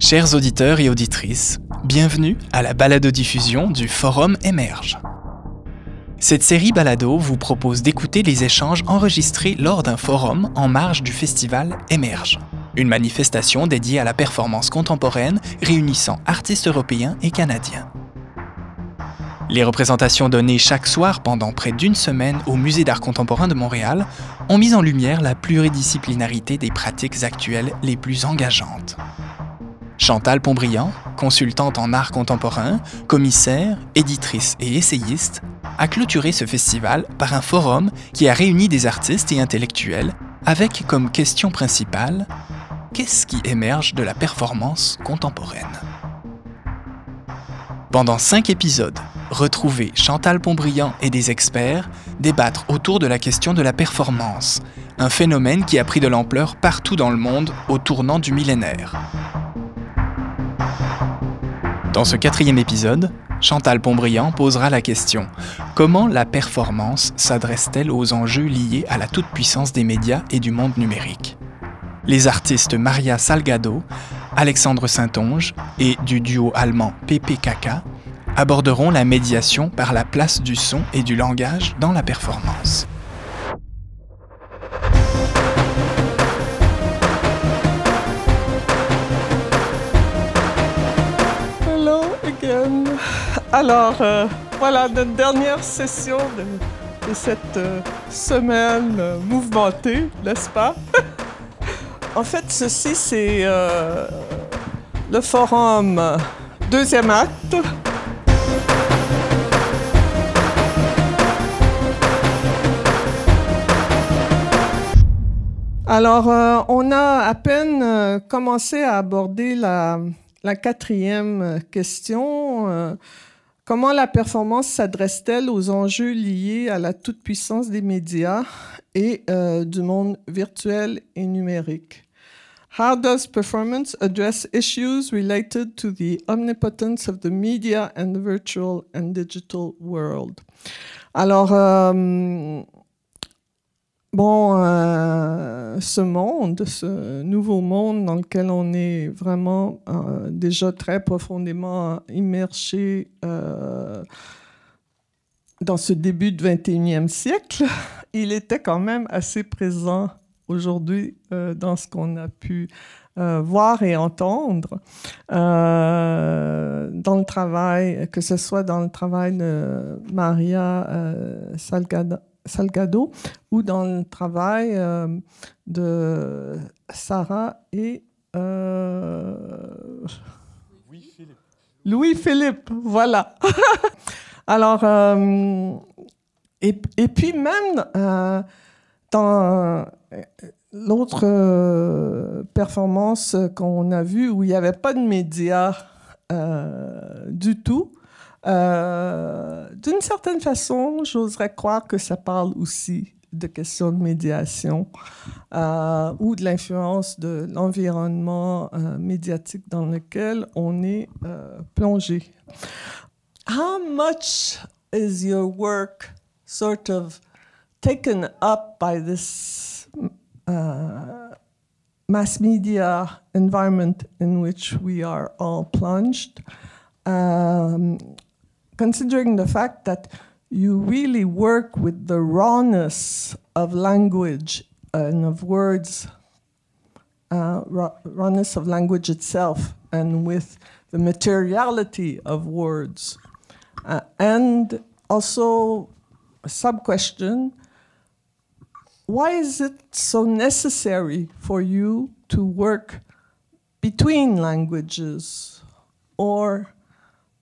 Chers auditeurs et auditrices, bienvenue à la balado-diffusion du Forum Émerge. Cette série balado vous propose d'écouter les échanges enregistrés lors d'un forum en marge du festival Émerge, une manifestation dédiée à la performance contemporaine réunissant artistes européens et canadiens. Les représentations données chaque soir pendant près d'une semaine au Musée d'art contemporain de Montréal ont mis en lumière la pluridisciplinarité des pratiques actuelles les plus engageantes. Chantal Pontbriand, consultante en art contemporain, commissaire, éditrice et essayiste, a clôturé ce festival par un forum qui a réuni des artistes et intellectuels avec comme question principale Qu'est-ce qui émerge de la performance contemporaine? Pendant cinq épisodes, retrouvez Chantal Pontbriand et des experts débattre autour de la question de la performance, un phénomène qui a pris de l'ampleur partout dans le monde au tournant du millénaire. Dans ce quatrième épisode, Chantal Pontbriand posera la question Comment la performance s'adresse-t-elle aux enjeux liés à la toute-puissance des médias et du monde numérique? Les artistes Maria Salgado, Alexandre Saintonge et du duo allemand PPKK aborderont la médiation par la place du son et du langage dans la performance. Alors, euh, voilà notre dernière session de, cette euh, semaine euh, mouvementée, n'est-ce pas? en fait, ceci, c'est le forum deuxième acte. Alors, on a à peine commencé à aborder la, quatrième question. Comment la performance s'adresse-t-elle aux enjeux liés à la toute-puissance des médias et euh, du monde virtuel et numérique? How does performance address issues related to the omnipotence of the media and the virtual and digital world? Alors, euh, Bon, euh, ce monde, ce nouveau monde dans lequel on est vraiment euh, déjà très profondément immergé euh, dans ce début du 21e siècle, il était quand même assez présent aujourd'hui dans ce qu'on a pu voir et entendre dans le travail, que ce soit dans le travail de Maria euh, Salgado, Salgado ou dans le travail euh, de Sarah et euh, Louis-Philippe. voilà. Alors, euh, et, et puis même dans l'autre performance qu'on a vue où il n'y avait pas de médias du tout, euh, d'une certaine façon, j'oserais croire que ça parle aussi de questions de médiation euh, ou de l'influence de l'environnement euh, médiatique dans lequel on est euh, plongé. How much is your work sort of taken up by this uh, mass media environment in which we are all plunged? Um, considering the fact that you really work with the rawness of language and of words, uh, raw, rawness of language itself, and with the materiality of words. Uh, and also, a sub question why is it so necessary for you to work between languages or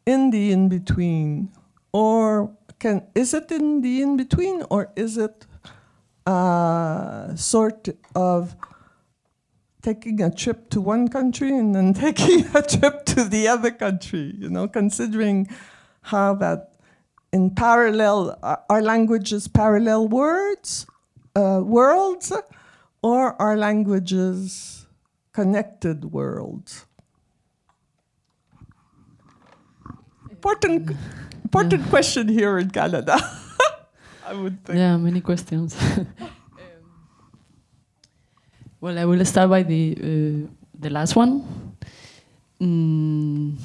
in the in between? Or can is it in the in between or is it uh, sort of taking a trip to one country and then taking a trip to the other country? You know, considering how that in parallel are are languages parallel words, uh, worlds, or are languages connected worlds? Important, important question here in Canada. I would think. Yeah, many questions. well, I will start by the uh, the last one. mm,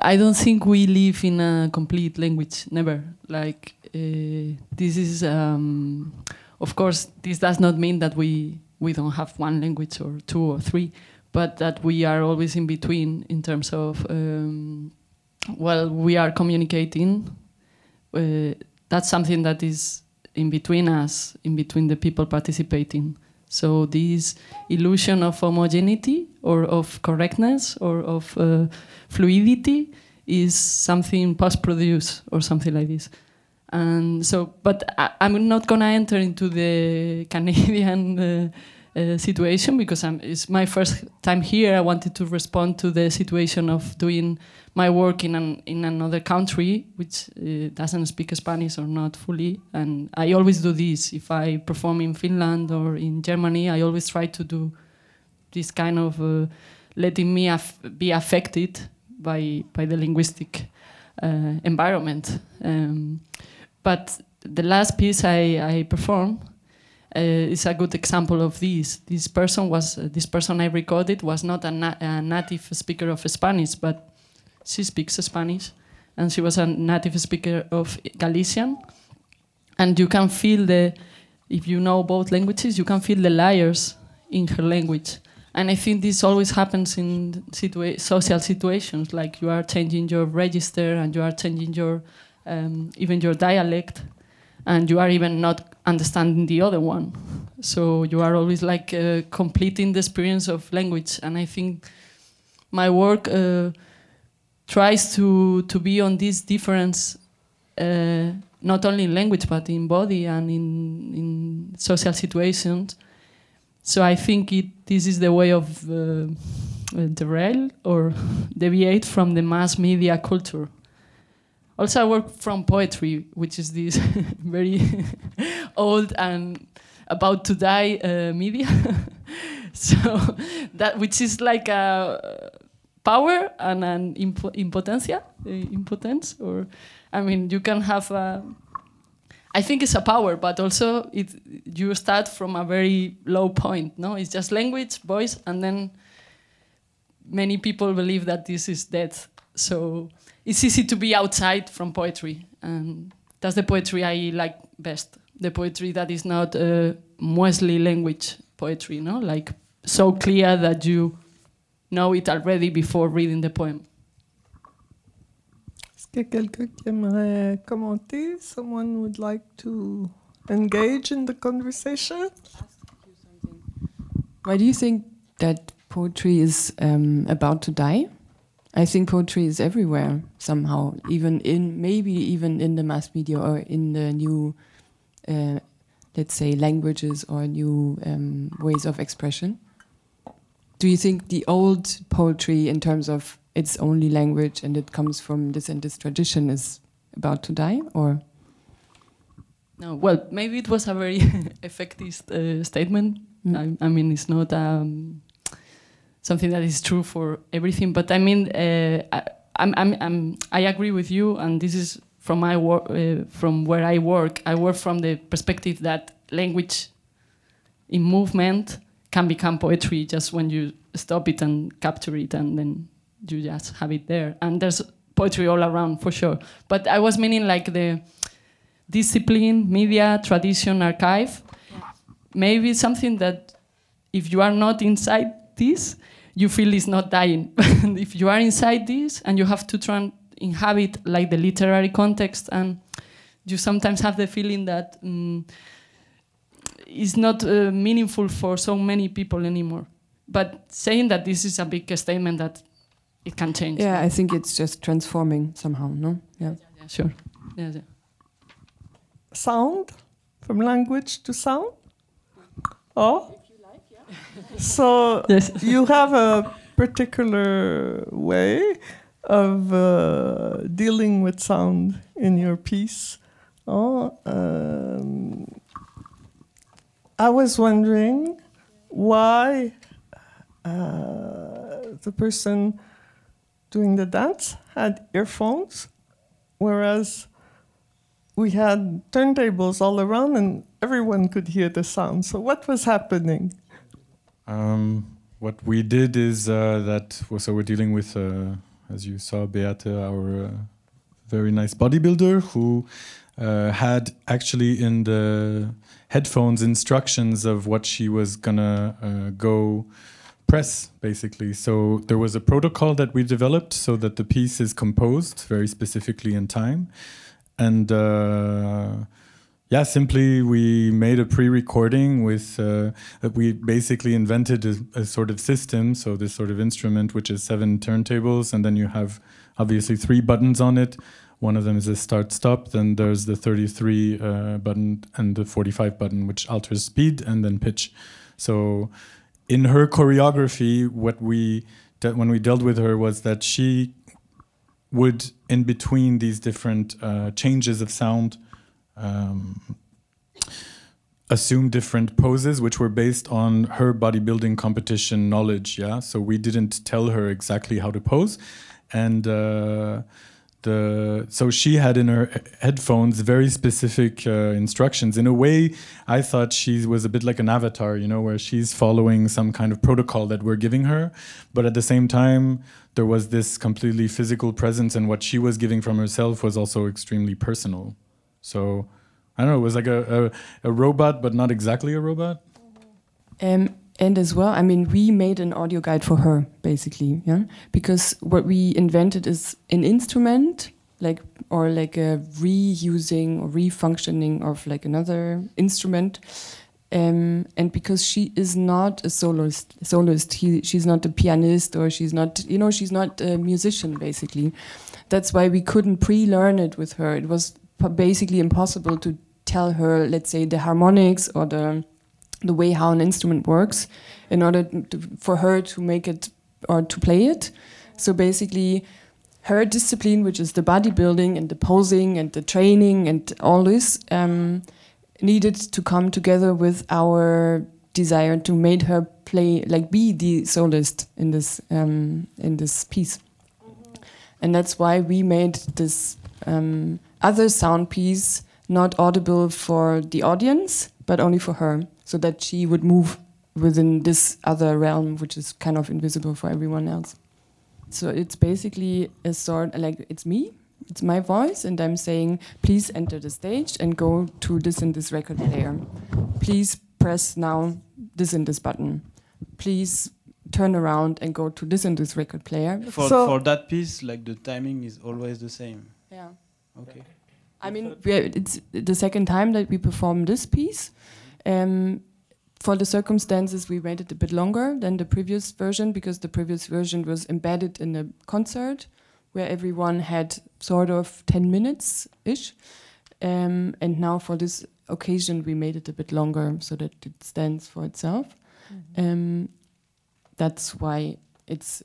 I don't think we live in a complete language. Never. Like uh, this is, um, of course, this does not mean that we we don't have one language or two or three, but that we are always in between in terms of um, well, we are communicating. Uh, that's something that is in between us, in between the people participating. So this illusion of homogeneity or of correctness or of uh, fluidity is something post-produced or something like this. And so, but I, am not gonna enter into the Canadian uh, uh, situation because I'm, it's my first time here. I wanted to respond to the situation of doing my work in an, in another country which uh, doesn't speak Spanish or not fully. And I always do this. If I perform in Finland or in Germany, I always try to do this kind of uh, letting me af be affected by by the linguistic uh, environment. Um, but the last piece I, I performed uh, is a good example of this. This person was uh, this person I recorded was not a, na a, native speaker of Spanish, but she speaks Spanish, and she was a native speaker of Galician, and you can feel the if you know both languages, you can feel the layers in her language. And I think this always happens in situa social situations, like you are changing your register and you are changing your um, even your dialect, and you are even not understanding the other one. So you are always like uh, completing the experience of language, and I think my work uh, tries to to be on this difference, uh, not only in language but in body and in in social situations. So I think it this is the way of uh, derail or deviate from the mass media culture. Also, I work from poetry, which is this very old and about to die uh, media. so that which is like a power and an impo impotencia, uh, impotence, or I mean, you can have. A, I think it's a power, but also it you start from a very low point. No, it's just language, voice, and then many people believe that this is dead. So it's easy to be outside from poetry, and that's the poetry I like best. The poetry that is not uh, mostly language poetry, no, like so clear that you know it already before reading the poem. Est-ce que quelqu'un qui aimerait commenter? Someone would like to engage in the conversation? Why do you think that poetry is um, about to die? I think poetry is everywhere somehow, even in maybe even in the mass media or in the new, uh, let's say, languages or new um, ways of expression. Do you think the old poetry, in terms of its only language and it comes from this and this tradition, is about to die, or? No, well, maybe it was a very effective uh, statement. Mm. I, I, mean, it's not. Um, something that is true for everything. But I mean, uh, I, I'm, I'm, i agree with you, and this is from my work, uh, from where I work. I work from the perspective that language in movement can become poetry just when you stop it and capture it, and then you just have it there. And there's poetry all around for sure. But I was meaning like the discipline, media, tradition, archive. Maybe something that if you are not inside this, you feel it's not dying. if you are inside this and you have to try and inhabit like the literary context, and you sometimes have the feeling that um, it's not uh, meaningful for so many people anymore. But saying that this is a big statement that it can change. Yeah, I think it's just transforming somehow. No, yeah, yeah, yeah sure. Yeah, yeah. Sound from language to sound. Oh so yes. you have a particular way of uh, dealing with sound in your piece. Oh, um, I was wondering why uh, the person doing the dance had earphones, whereas we had turntables all around and everyone could hear the sound. So, what was happening? Um, what we did is uh, that so we're dealing with, uh, as you saw, Beate, our uh, very nice bodybuilder, who uh, had actually in the headphones instructions of what she was gonna uh, go press, basically. So there was a protocol that we developed so that the piece is composed very specifically in time, and uh, yeah, simply we made a pre-recording with uh, we basically invented a, a, sort of system. So this sort of instrument, which is seven turntables, and then you have obviously three buttons on it. One of them is a start-stop. Then there's the 33 uh, button and the 45 button, which alters speed and then pitch. So in her choreography, what we when we dealt with her was that she would, in between these different uh, changes of sound um, assume different poses which were based on her bodybuilding competition knowledge yeah? So we didn't tell her exactly how to pose. And uh, the so she had in her headphones very specific uh, instructions. In a way i thought she was a bit like an avatar you know where she's following some kind of protocol that we're giving her. But at the same time there was this completely physical presence and what she was giving from herself was also extremely personal so I don't know, it was like a, a, a robot, but not exactly a robot. Um, and as well, I mean, we made an audio guide for her, basically, yeah. Because what we invented is an instrument, like or like a reusing or refunctioning of like another instrument. Um, and because she is not a soloist, soloist, he, she's not a pianist or she's not, you know, she's not a musician, basically. That's why we couldn't pre-learn it with her. It was basically impossible to tell her, let's say, the harmonics or the the way how an instrument works, in order to, for her to make it or to play it. So basically, her discipline, which is the bodybuilding and the posing and the training and all this, um, needed to come together with our desire to make her play like be the soloist in this um, in this piece, and that's why we made this um, other sound piece not audible for the audience, but only for her, so that she would move within this other realm, which is kind of invisible for everyone else. So it's basically a sort like it's me, it's my voice, and I'm saying, please enter the stage and go to this and this record player. Please press now this and this button. Please turn around and go to this and this record player. For, so for that piece, like the timing is always the same. Yeah. Okay. I mean, it's the second time that we perform this piece. Um, for the circumstances, we waited a bit longer than the previous version because the previous version was embedded in a concert where everyone had sort of 10 minutes ish. Um, and now for this occasion, we made it a bit longer so that it stands for itself. Mm -hmm. um, that's why it's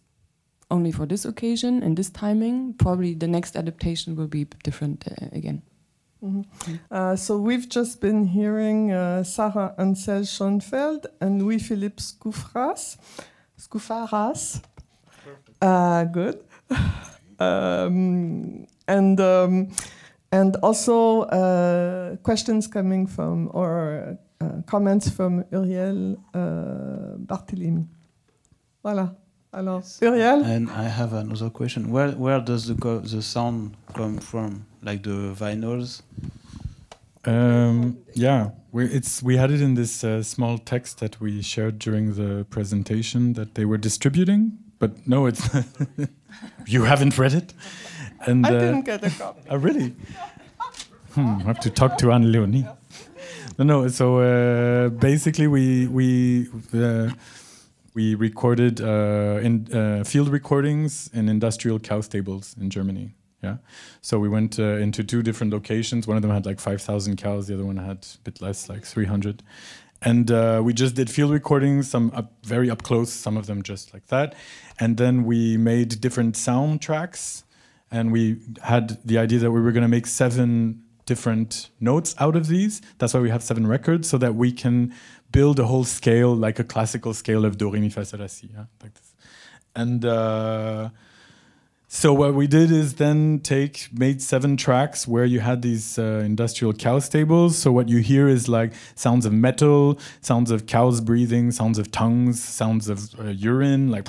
only for this occasion and this timing. Probably the next adaptation will be different uh, again. Mm -hmm. uh, so we've just been hearing uh, Sarah Ancelle Schoenfeld and Louis-Philippe Scoufras. Scoufaras. Uh, good. um, and um, and also uh, questions coming from or uh, comments from Uriel Barthélémi. Voilà. Alors, yes. Uriel? And I have another question. Where where does the the sound come from? Like the vinyls? Um, yeah, we, it's we had it in this uh, small text that we shared during the presentation that they were distributing. But no, it's you haven't read it. And I uh, didn't get a copy. Oh, really? Hmm, I have to talk to Anne Leonie. No, no. So uh, basically, we we uh, we recorded uh, in uh, field recordings in industrial cow stables in Germany. Yeah, so we went uh, into two different locations. One of them had like five thousand cows. The other one had a bit less, like three hundred. And uh, we just did field recordings, some up, very up close, some of them just like that. And then we made different soundtracks, and we had the idea that we were going to make seven different notes out of these. That's why we have seven records, so that we can build a whole scale like a classical scale of do re mi fa sol la si, yeah, like this. And uh, So what we did is then take made seven tracks where you had these uh, industrial cow stables. So what you hear is like sounds of metal, sounds of cows breathing, sounds of tongues, sounds of uh, urine, like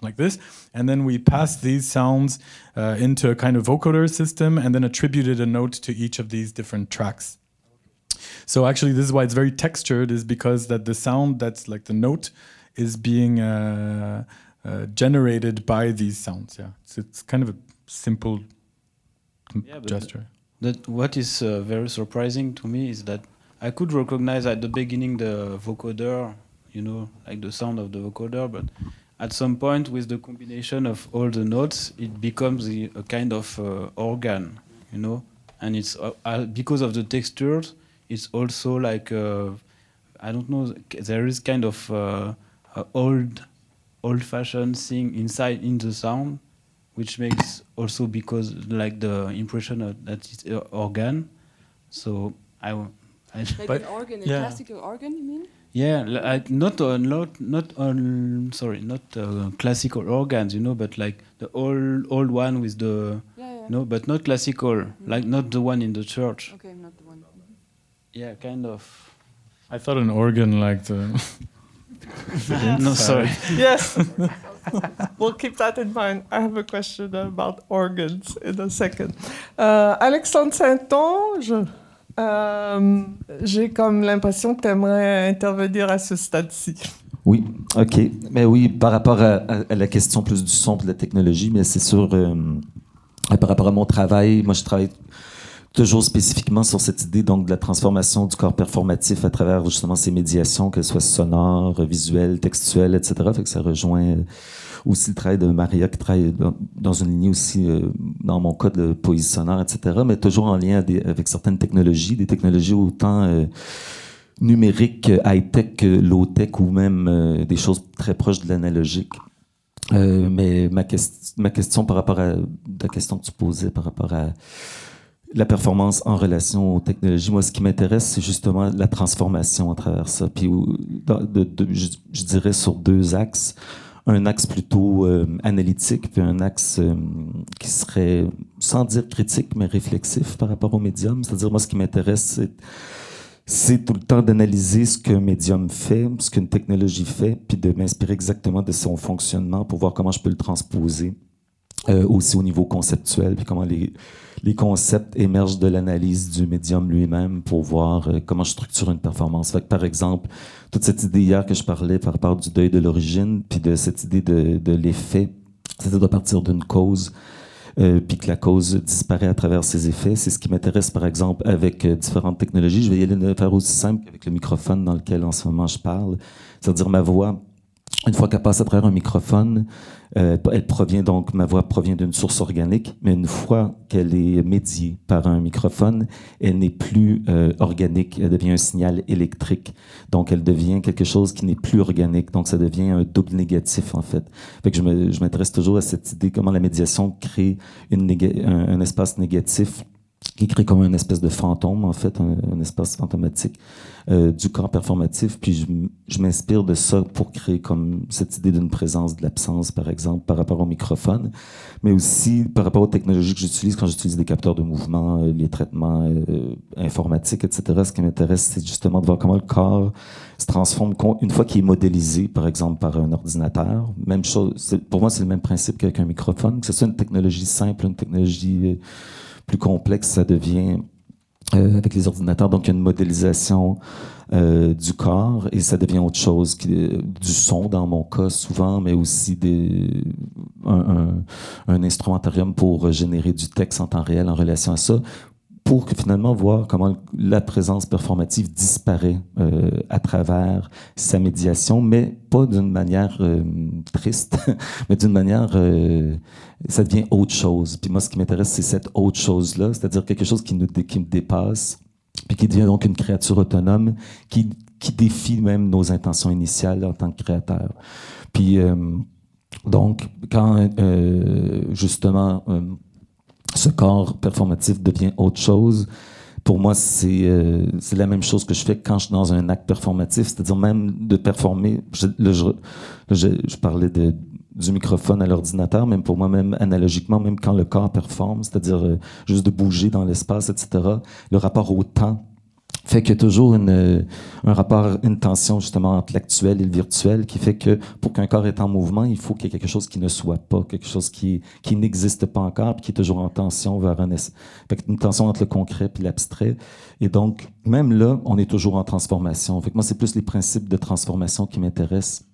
like this. And then we pass these sounds uh, into a kind of vocoder system, and then attributed a note to each of these different tracks. So actually, this is why it's very textured, is because that the sound that's like the note is being uh, uh, generated by these sounds. Yeah, it's, it's kind of a simple Yeah, gesture. That what is uh, very surprising to me is that I could recognize at the beginning the vocoder, you know, like the sound of the vocoder, but at some point with the combination of all the notes, it becomes a, a kind of uh, organ, you know, and it's uh, uh, because of the textures. It's also like uh, I don't know. There is kind of uh, a old, old-fashioned thing inside in the sound, which makes also because like the impression of that it's a organ. So I. Like But- an organ, a yeah. classical organ, you mean? Yeah, like not uh, not not on sorry not uh, classical organs, you know, but like the old old one with the Yeah, yeah. no, but not classical, like not the one in the church. Okay, not the one. Yeah, kind of. I thought an organ like the. no, sorry. Yes. we'll keep that in mind. I have a question about organs in a second. Euh, Alexandre Saint-Onge, euh, j'ai comme l'impression que tu aimerais intervenir à ce stade-ci. Oui, OK. Mais oui, par rapport à, la question plus du son de la technologie, mais c'est sûr, euh, par rapport à mon travail, moi je travaille toujours spécifiquement sur cette idée donc de la transformation du corps performatif à travers justement ces médiations, qu'elles soient sonores, visuelles, textuelles, etc. Fait que ça rejoint euh, aussi le travail de Maria qui travaille dans, une lignée aussi, euh, dans mon cas, de poésie sonore, etc. Mais toujours en lien avec certaines technologies, des technologies autant euh, numériques, high-tech, low-tech ou même des choses très proches de l'analogique. Euh, mais ma question par rapport à la question que tu posais par rapport à la performance en relation aux technologies, moi, ce qui m'intéresse, c'est justement la transformation à travers ça. Puis, je, dirais sur deux axes. Un axe plutôt euh, analytique, puis un axe euh, qui serait, sans dire critique, mais réflexif par rapport au médium. C'est-à-dire, moi, ce qui m'intéresse, c'est tout le temps d'analyser ce qu'un médium fait, ce qu'une technologie fait, puis de m'inspirer exactement de son fonctionnement pour voir comment je peux le transposer euh, aussi au niveau conceptuel, puis comment les, les concepts émergent de l'analyse du médium lui-même pour voir euh, comment je structure une performance. Par exemple, toute cette idée hier que je parlais par rapport du deuil de l'origine, puis de cette idée de, de l'effet, c'est-à-dire de partir d'une cause, euh, puis que la cause disparaît à travers ses effets. C'est ce qui m'intéresse, par exemple, avec différentes technologies. Je vais y aller de faire aussi simple qu'avec le microphone dans lequel en ce moment je parle. C'est-à-dire ma voix, une fois qu'elle passe à travers un microphone, euh, elle provient donc, ma voix provient d'une source organique, mais une fois qu'elle est médiée par un microphone, elle n'est plus euh, organique, elle devient un signal électrique. Donc, elle devient quelque chose qui n'est plus organique. Donc, ça devient un double négatif, en fait. Fait que je m'intéresse toujours à cette idée, comment la médiation crée un espace négatif qui crée comme une espèce de fantôme, en fait, un, un espace fantomatique euh, du corps performatif. Puis je, m'inspire de ça pour créer comme cette idée d'une présence de l'absence, par exemple, par rapport au microphone, mais aussi par rapport aux technologies que j'utilise quand j'utilise des capteurs de mouvement, euh, les traitements euh, informatiques, etc. Ce qui m'intéresse, c'est justement de voir comment le corps se transforme une fois qu'il est modélisé, par exemple, par un ordinateur. Même chose, pour moi, c'est le même principe qu'avec un microphone, que ce soit une technologie simple, une technologie euh, plus complexe, ça devient euh, avec les ordinateurs. Donc, il y a une modélisation euh, du corps et ça devient autre chose, euh, du son dans mon cas souvent, mais aussi des, un, un, instrumentarium pour générer du texte en temps réel en relation à ça pour que finalement voir comment la présence performative disparaît euh, à travers sa médiation, mais pas d'une manière euh, triste, mais d'une manière, euh, ça devient autre chose. Puis moi, ce qui m'intéresse, c'est cette autre chose-là, c'est-à-dire quelque chose qui nous qui me dépasse, puis qui devient donc une créature autonome, qui, qui défie même nos intentions initiales en tant que créateur. Puis donc, quand justement ce corps performatif devient autre chose, pour moi, c'est euh, la même chose que je fais quand je suis dans un acte performatif, c'est-à-dire même de performer. Je, je, parlais du microphone à l'ordinateur, même pour moi, même analogiquement, même quand le corps performe, c'est-à-dire euh, juste de bouger dans l'espace, etc., le rapport au temps fait qu'il y a toujours une, euh, un rapport, une tension justement entre l'actuel et le virtuel qui fait que pour qu'un corps est en mouvement, il faut qu'il y ait quelque chose qui ne soit pas, quelque chose qui, qui n'existe pas encore, puis qui est toujours en tension vers un... Fait une tension entre le concret et l'abstrait. Et donc, même là, on est toujours en transformation. Fait que moi, c'est plus les principes de transformation qui m'intéressent.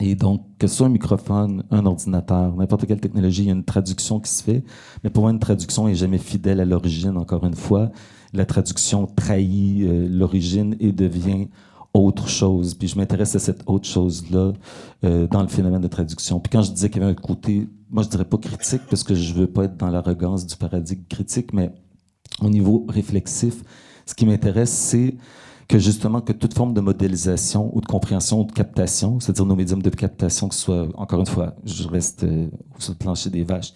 Et donc, que ce soit un microphone, un ordinateur, n'importe quelle technologie, il y a une traduction qui se fait. Mais pour moi, une traduction est jamais fidèle à l'origine, encore une fois la traduction trahit euh, l'origine et devient autre chose. Puis je m'intéresse à cette autre chose-là euh, dans le phénomène de traduction. Puis quand je disais qu'il y avait un côté, moi je dirais pas critique parce que je veux pas être dans l'arrogance du paradigme critique, mais au niveau réflexif, ce qui m'intéresse, c'est que justement que toute forme de modélisation ou de compréhension ou de captation, c'est-à-dire nos médiums de captation, que ce soit, encore une fois, je reste euh, sur le plancher des vaches,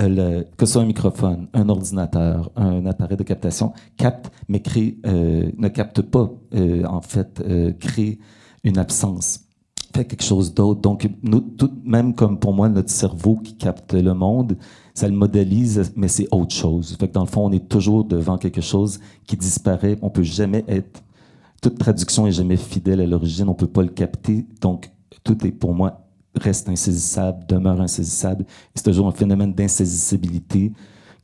euh, que ce soit un microphone, un ordinateur, un appareil de captation, capte, mais crée, euh, ne capte pas, euh, en fait, crée une absence, fait quelque chose d'autre. Donc, tout, même comme pour moi, notre cerveau qui capte le monde, ça le modélise, mais c'est autre chose. Fait dans le fond, on est toujours devant quelque chose qui disparaît. On peut jamais être. Toute traduction est jamais fidèle à l'origine. On peut pas le capter. Donc, tout est pour moi reste insaisissable, demeure insaisissable. C'est toujours un phénomène d'insaisissabilité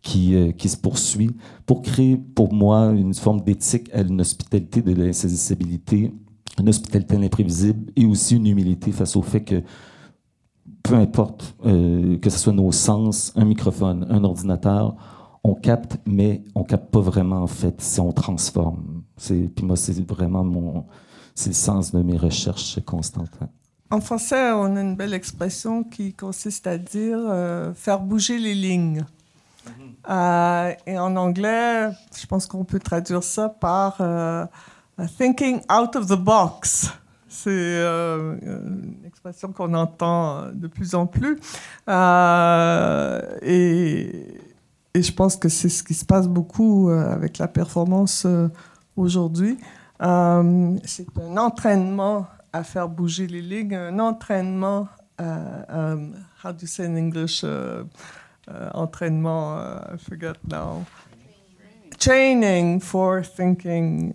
qui, euh, qui se poursuit pour créer, pour moi, une forme d'éthique à une hospitalité de l'insaisissabilité, une hospitalité de l'imprévisible et aussi une humilité face au fait que peu importe euh, que ce soit nos sens, un microphone, un ordinateur, on capte, mais on capte pas vraiment en fait si on transforme. Puis moi, c'est vraiment mon, le sens de mes recherches constantes. En français, on a une belle expression qui consiste à dire euh, faire bouger les lignes. Mhm. Euh, et en anglais, je pense qu'on peut traduire ça par euh, thinking out of the box. C'est une expression qu'on entend de plus en plus. Et, et, je pense que c'est ce qui se passe beaucoup avec la performance aujourd'hui. c'est un entraînement à faire bouger les lignes, un entraînement, euh, um, how do you say in English, uh, uh, entraînement, I forget now. Training for thinking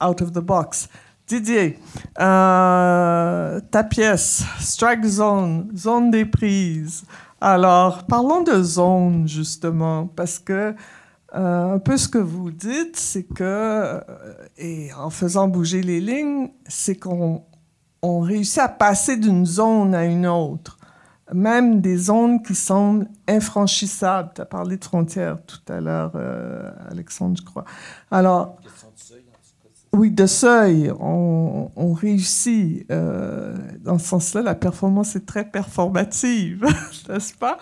out of the box. Didier, euh, ta pièce, Strike Zone, zone des prises. Alors, parlons de zone, justement, parce que euh, un peu ce que vous dites, c'est que, euh, et en faisant bouger les lignes, c'est qu'on on réussit à passer d'une zone à une autre, même des zones qui semblent infranchissables. Tu as parlé de frontières tout à l'heure, euh, Alexandre, je crois. Alors, oui, de seuil, on, on réussit. dans ce sens-là, la performance est très performative, n'est-ce pas?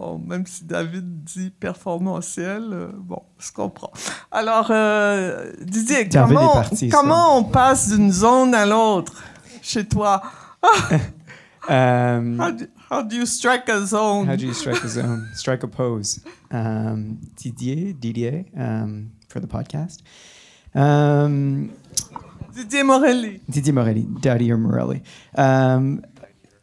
Bon, même si David dit performantiel, euh, bon, je comprends. Alors, euh, Didier, comment, comment on passe d'une zone à l'autre chez toi? um, how, do, how, do, you strike a zone? How do you strike a zone? strike a pose. Um, Didier, Didier, um, for the podcast. Um, Didier Morelli. Didier Morelli, Daddy or Morelli. Um,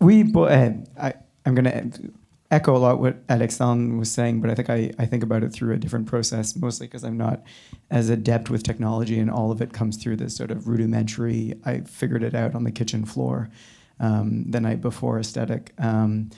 we, uh, I, I'm going to echo a lot what Alexandre was saying, but I think I, I think about it through a different process, mostly because I'm not as adept with technology, and all of it comes through this sort of rudimentary, I figured it out on the kitchen floor um, the night before aesthetic. Um,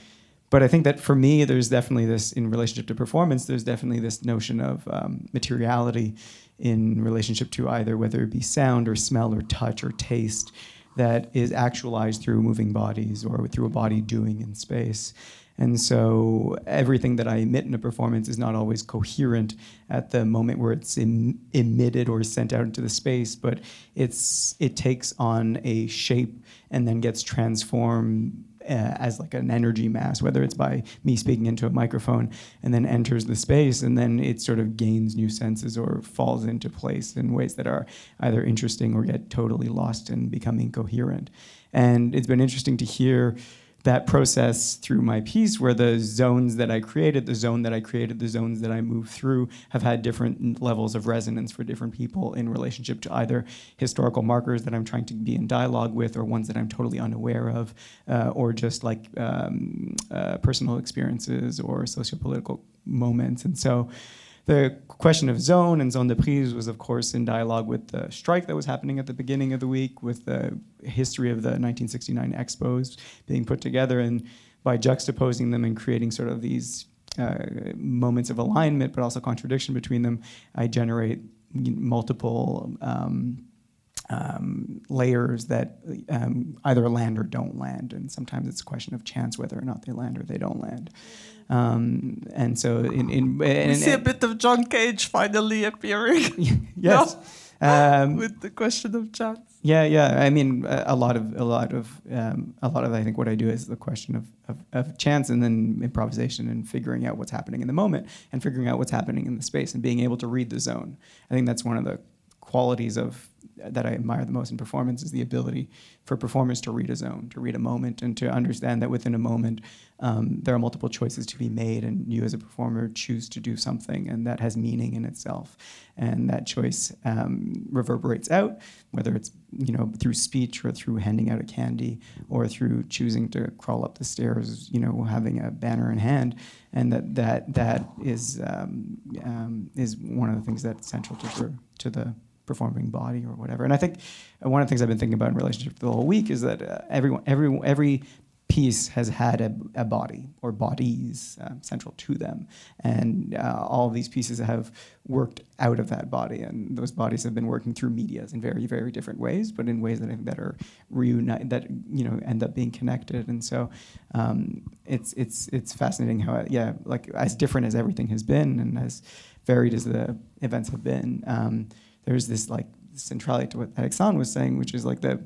but I think that for me, there's definitely this, in relationship to performance, there's definitely this notion of um, materiality in relationship to either whether it be sound or smell or touch or taste that is actualized through moving bodies or through a body doing in space. And so everything that I emit in a performance is not always coherent at the moment where it's em- emitted or sent out into the space, but it's it takes on a shape and then gets transformed uh, as like an energy mass, whether it's by me speaking into a microphone and then enters the space, and then it sort of gains new senses or falls into place in ways that are either interesting or get totally lost and become incoherent. And it's been interesting to hear that process through my piece where the zones that I created, the zone that I created, the zones that I moved through have had different levels of resonance for different people in relationship to either historical markers that I'm trying to be in dialogue with or ones that I'm totally unaware of, uh, or just like um, uh, personal experiences or sociopolitical moments. And so the question of zone and zone de prise was, of course, in dialogue with the strike that was happening at the beginning of the week, with the history of the 1969 expos being put together, and by juxtaposing them and creating sort of these uh, moments of alignment, but also contradiction between them, I generate multiple. Um, um, layers that um, either land or don't land, and sometimes it's a question of chance whether or not they land or they don't land. Um, and so, in, in we and, see a bit of John Cage finally appearing. yes, um, with the question of chance. Yeah, yeah. I mean, a, a lot of a lot of um, a lot of I think what I do is the question of, of, of chance and then improvisation and figuring out what's happening in the moment and figuring out what's happening in the space and being able to read the zone. I think that's one of the qualities of that I admire the most in performance is the ability for performers to read a zone, to read a moment, and to understand that within a moment um, there are multiple choices to be made, and you as a performer choose to do something, and that has meaning in itself, and that choice um, reverberates out, whether it's you know through speech or through handing out a candy or through choosing to crawl up the stairs, you know, having a banner in hand, and that that that is um, um is one of the things that's central to to the performing body or whatever. And I think one of the things I've been thinking about in relationship the whole week is that uh, everyone, every, every piece has had a, a body or bodies uh, central to them. And uh, all of these pieces have worked out of that body. And those bodies have been working through medias in very, very different ways, but in ways that, I think that are reunite, that, you know, end up being connected. And so um, it's, it's, it's fascinating how, yeah, like as different as everything has been and as varied as the events have been, um, there's this like centrality to what Alexandre was saying, which is like the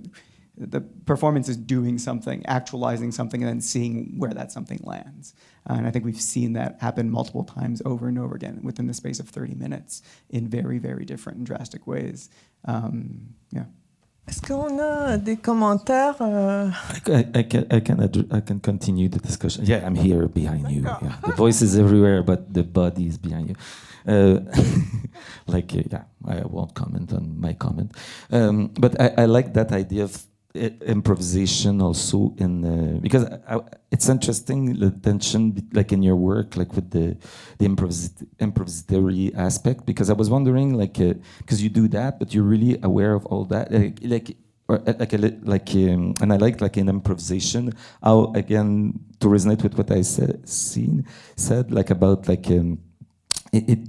the performance is doing something, actualizing something, and then seeing where that something lands. Uh, and I think we've seen that happen multiple times over and over again within the space of 30 minutes in very, very different and drastic ways. Um, yeah. Est-ce qu'on a des commentaires? Uh... I, I, can, I, can I can continue the discussion. Yeah, I'm here behind you. Yeah. The voice is everywhere, but the body is behind you. Uh, like, uh, yeah, I won't comment on my comment. Um, but I, I like that idea of improvisation also in uh, because I, it's interesting the tension like in your work like with the the improvis improvisatory aspect because I was wondering like because uh, you do that but you're really aware of all that like, like or like a, like um, and I like like in improvisation how again to resonate with what I said seen said like about like um, it, it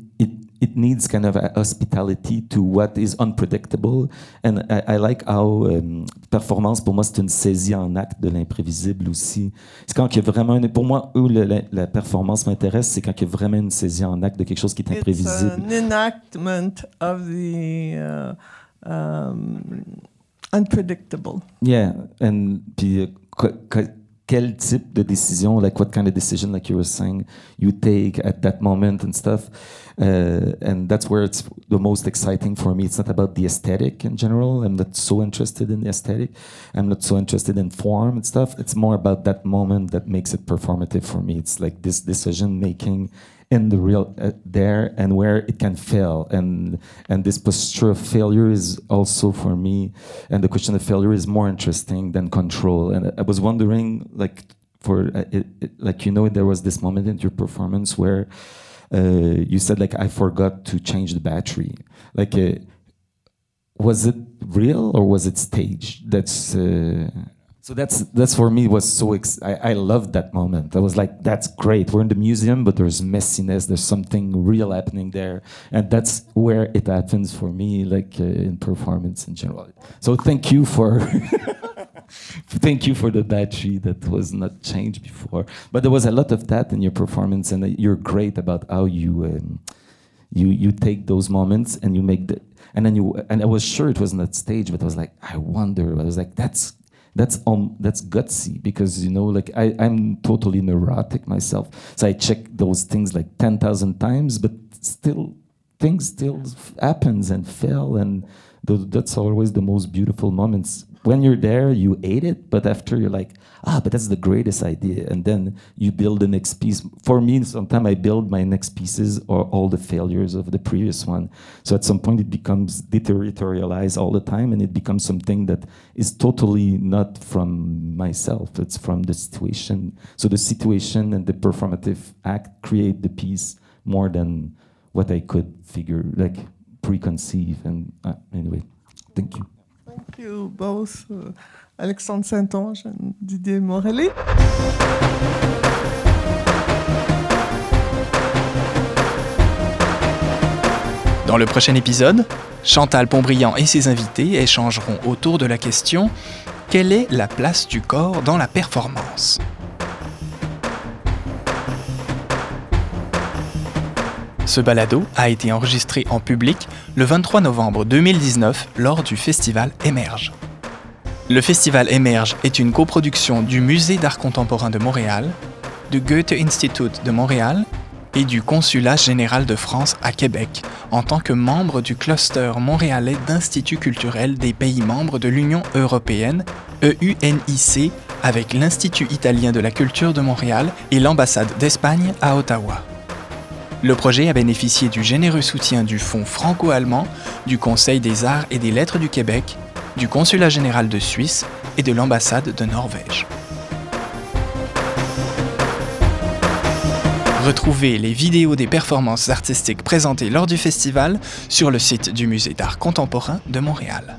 it needs kind of a hospitality to what is unpredictable. And I, I like how um, performance, pour moi, c'est une saisie en acte de l'imprévisible aussi. C'est quand il y a vraiment une, pour moi, où le, la, la, performance m'intéresse, c'est quand il y a vraiment une saisie en acte de quelque chose qui est imprévisible. It's an enactment of the uh, um, unpredictable. Yeah, and puis quel type de décision, like what kind of decision, like you were saying, you take at that moment and stuff. Uh, and that's where it's the most exciting for me. It's not about the aesthetic in general. I'm not so interested in the aesthetic. I'm not so interested in form and stuff. It's more about that moment that makes it performative for me. It's like this decision making in the real uh, there and where it can fail and and this posture of failure is also for me and the question of failure is more interesting than control and i was wondering like for uh, it, it, like you know there was this moment in your performance where uh, you said like I forgot to change the battery. Like, uh, was it real or was it staged? That's uh, so that's that's for me was so ex- I, I loved that moment. I was like, that's great. We're in the museum, but there's messiness. There's something real happening there, and that's where it happens for me, like uh, in performance in general. So thank you for. thank you for the battery that was not changed before. But there was a lot of that in your performance, and you're great about how you um, you you take those moments and you make the and then you and I was sure it was not staged, but I was like, I wonder. I was like, that's that's um that's gutsy because you know like I, I'm totally neurotic myself, so I check those things like ten thousand times, but still things still happens and fail and that's always the most beautiful moments when you're there, you hate it, but after you're like, ah, but that's the greatest idea, and then you build the next piece. For me, sometimes I build my next pieces or all the failures of the previous one. So at some point, it becomes deterritorialized all the time, and it becomes something that is totally not from myself. It's from the situation. So the situation and the performative act create the piece more than what I could figure, like preconceive. And uh, anyway, thank you. Thank you both, uh, Alexandre Saint-Onge and Didier Morelli. Dans le prochain épisode, Chantal Pontbriand et ses invités échangeront autour de la question Quelle est la place du corps dans la performance? Ce balado a été enregistré en public le 23 novembre 2019 lors du festival Émerge. Le festival Émerge est une coproduction du Musée d'art contemporain de Montréal, du Goethe Institut de Montréal et du Consulat général de France à Québec en tant que membre du cluster montréalais d'instituts culturels des pays membres de l'Union européenne, EUNIC, avec l'Institut italien de la culture de Montréal et l'ambassade d'Espagne à Ottawa. Le projet a bénéficié du généreux soutien du Fonds franco-allemand, du Conseil des arts et des lettres du Québec, du Consulat général de Suisse et de l'ambassade de Norvège. Retrouvez les vidéos des performances artistiques présentées lors du festival sur le site du Musée d'art contemporain de Montréal.